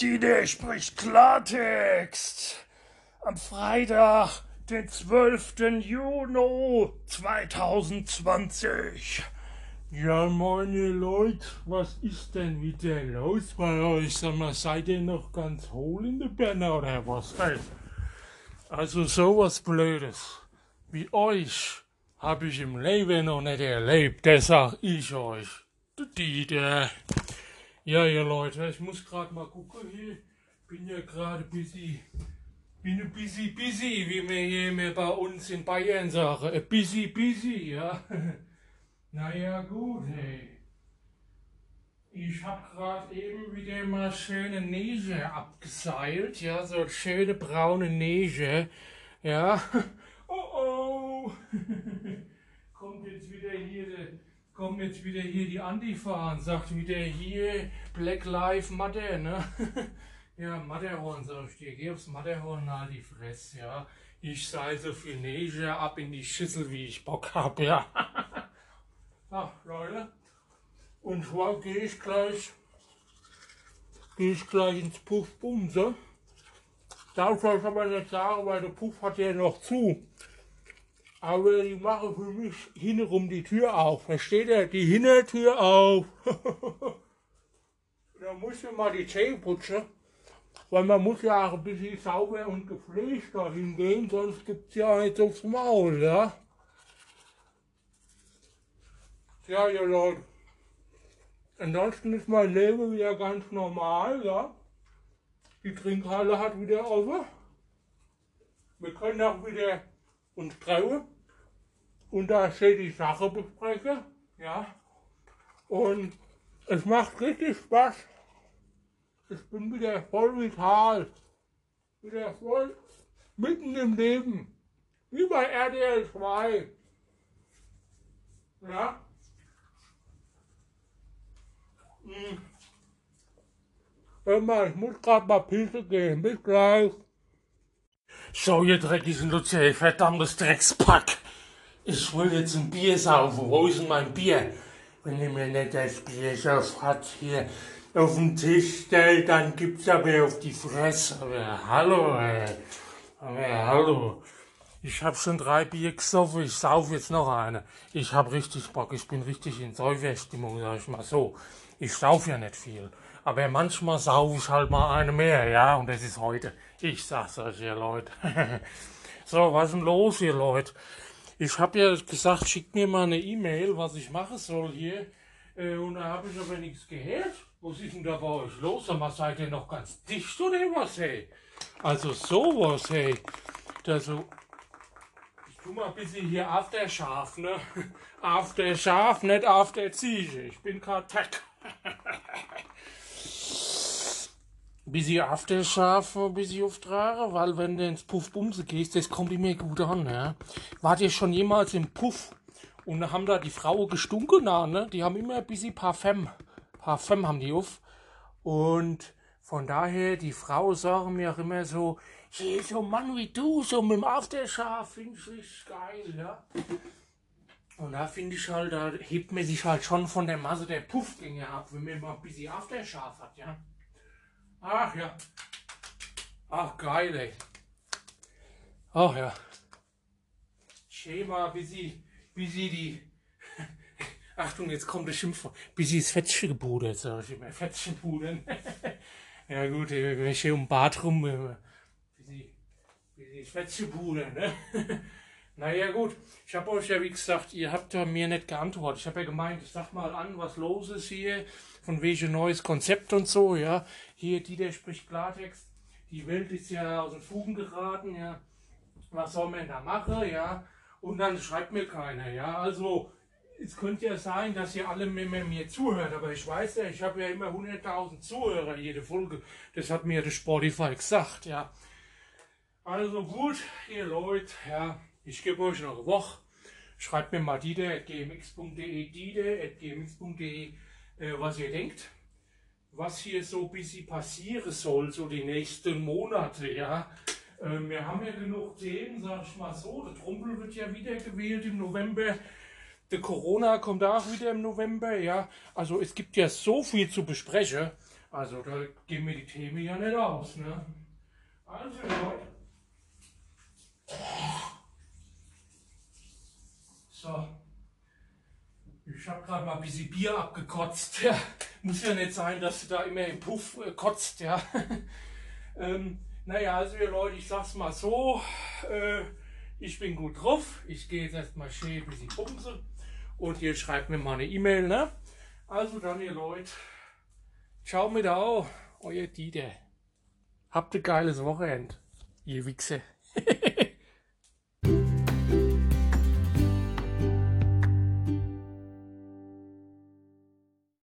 Dide spricht Klartext. Am Freitag, den 12. Juni 2020. Ja, meine Leute, was ist denn wieder los bei euch? Sag mal, seid ihr noch ganz hohl in der Birne oder was? Also sowas Blödes wie euch habe ich im Leben noch nicht erlebt, das sag ich euch. Du Dieter. Ja, ihr Leute, ich muss gerade mal gucken hier. Bin ja gerade busy. Bin ein busy, busy, wie wir hier bei uns in Bayern sagen. A busy, busy, ja. naja, gut, hey. Ich hab grad eben wieder mal schöne Neige abgeseilt, ja, so schöne braune Neige, ja. Oh oh! kommt jetzt wieder hier, kommt jetzt wieder hier die Antifa und sagt wieder hier Black Lives Matter, ne? ja, Matterhorn, sag ich dir, geh aufs Matterhorn, halt die Fresse, ja. Ich sei so viel Neige ab in die Schüssel, wie ich Bock hab, ja. Ach, Leute. Und zwar gehe ich gleich, gehe ich gleich ins Puff Bumse. Darf ich aber nicht sagen, weil der Puff hat ja noch zu. Aber die machen für mich hintenrum die Tür auf. Versteht ihr? Die Hintertür auf. da muss ich mal die Zähne putzen. Weil man muss ja auch ein bisschen sauber und gepflegt dahin gehen, sonst gibt's ja nicht aufs Maul, ja. Ja, ihr Leute. Ansonsten ist mein Leben wieder ganz normal, ja. Die Trinkhalle hat wieder offen. Wir können auch wieder uns treffen und da steht die Sache besprechen, ja. Und es macht richtig Spaß. Ich bin wieder voll vital. Wieder voll mitten im Leben. Wie bei RDL 2. Ja. Hm. Hör mal, ich muss grad mal Pisse gehen. Bis gleich. So, ihr dreckigen Lucia, verdammtes Dreckspack. Ich will jetzt ein Bier saufen. Wo ist denn mein Bier? Wenn ihr mir nicht das Bier hat hier auf den Tisch stellt, dann gibt's aber auf die Fresse. Aber hallo, ey. Aber hallo. Ich hab schon drei Bier gesoffen, ich sauf jetzt noch eine. Ich hab richtig Bock, ich bin richtig in Säuferstimmung, sag ich mal so. Ich sauf ja nicht viel. Aber manchmal sauf ich halt mal eine mehr, ja, und das ist heute. Ich sag's euch, ihr Leute. so, was ist denn los, ihr Leute? Ich habe ja gesagt, schickt mir mal eine E-Mail, was ich machen soll hier. Äh, und da habe ich aber nichts gehört. Was ist denn da bei euch los? Sag mal, seid ihr noch ganz dicht oder was, hey? Also sowas, hey. Da so. Ich tu mal ein bisschen hier auf der Schaf, ne? Auf der Schaf, nicht auf der Ziege. Ich bin gerade Tech. Bisschen Aftershave, bisschen auftragen, weil wenn du ins Puffbumse gehst, das kommt immer gut an, ja. Wart ihr schon jemals im Puff und haben da die Frauen gestunken, na, ne? Die haben immer ein bisschen Parfum, Parfum haben die auf und von daher, die Frauen sagen mir auch immer so, hey, so ein Mann wie du, so mit dem Aftershave, finde ich richtig geil, ja. Und da finde ich halt, da hebt man sich halt schon von der Masse der Puffgänge ab, wenn man mal ein bisschen Aftershave hat, ja. Ach ja. Ach geil, ey. Ach ja. Schema, wie sie, wie sie die. Achtung, jetzt kommt der Schimpfwort. Wie sie das Fettchen gebudert, sag ich immer. Fettchen pudern. ja gut, wenn ich hier um Bad rum, wie sie, wie sie das Fettchen pudern, ne? Naja gut, ich habe euch ja wie gesagt, ihr habt ja mir nicht geantwortet. Ich habe ja gemeint, sag mal an, was los ist hier, von welchem neues Konzept und so, ja. Hier, die, der spricht Klartext. Die Welt ist ja aus den Fugen geraten, ja. Was soll man da machen, ja. Und dann schreibt mir keiner, ja. Also, es könnte ja sein, dass ihr alle mir, mir zuhört, aber ich weiß ja, ich habe ja immer 100.000 Zuhörer jede Folge. Das hat mir der Spotify gesagt, ja. Also gut, ihr Leute, ja. Ich gebe euch noch eine Woche. Schreibt mir mal dieter.gmx.de, dieter.gmx.de, äh, was ihr denkt, was hier so ein bisschen passieren soll, so die nächsten Monate, ja. Äh, wir haben ja genug Themen, sag ich mal so. Der Trumpel wird ja wieder gewählt im November. Der Corona kommt auch wieder im November, ja. Also es gibt ja so viel zu besprechen. Also da gehen mir die Themen ja nicht aus, ne? Also Leute. So. Ich habe gerade mal ein bisschen Bier abgekotzt. Ja, muss ja nicht sein, dass du da immer im Puff äh, kotzt, ja. ähm, naja, also ihr Leute, ich sag's mal so. Äh, ich bin gut drauf. Ich gehe jetzt erstmal schön ein bisschen bumsen. Und ihr schreibt mir mal eine E-Mail, ne? Also dann, ihr Leute. Ciao mit auch. Euer Dieter. Habt ein geiles Wochenende. Ihr Wichse.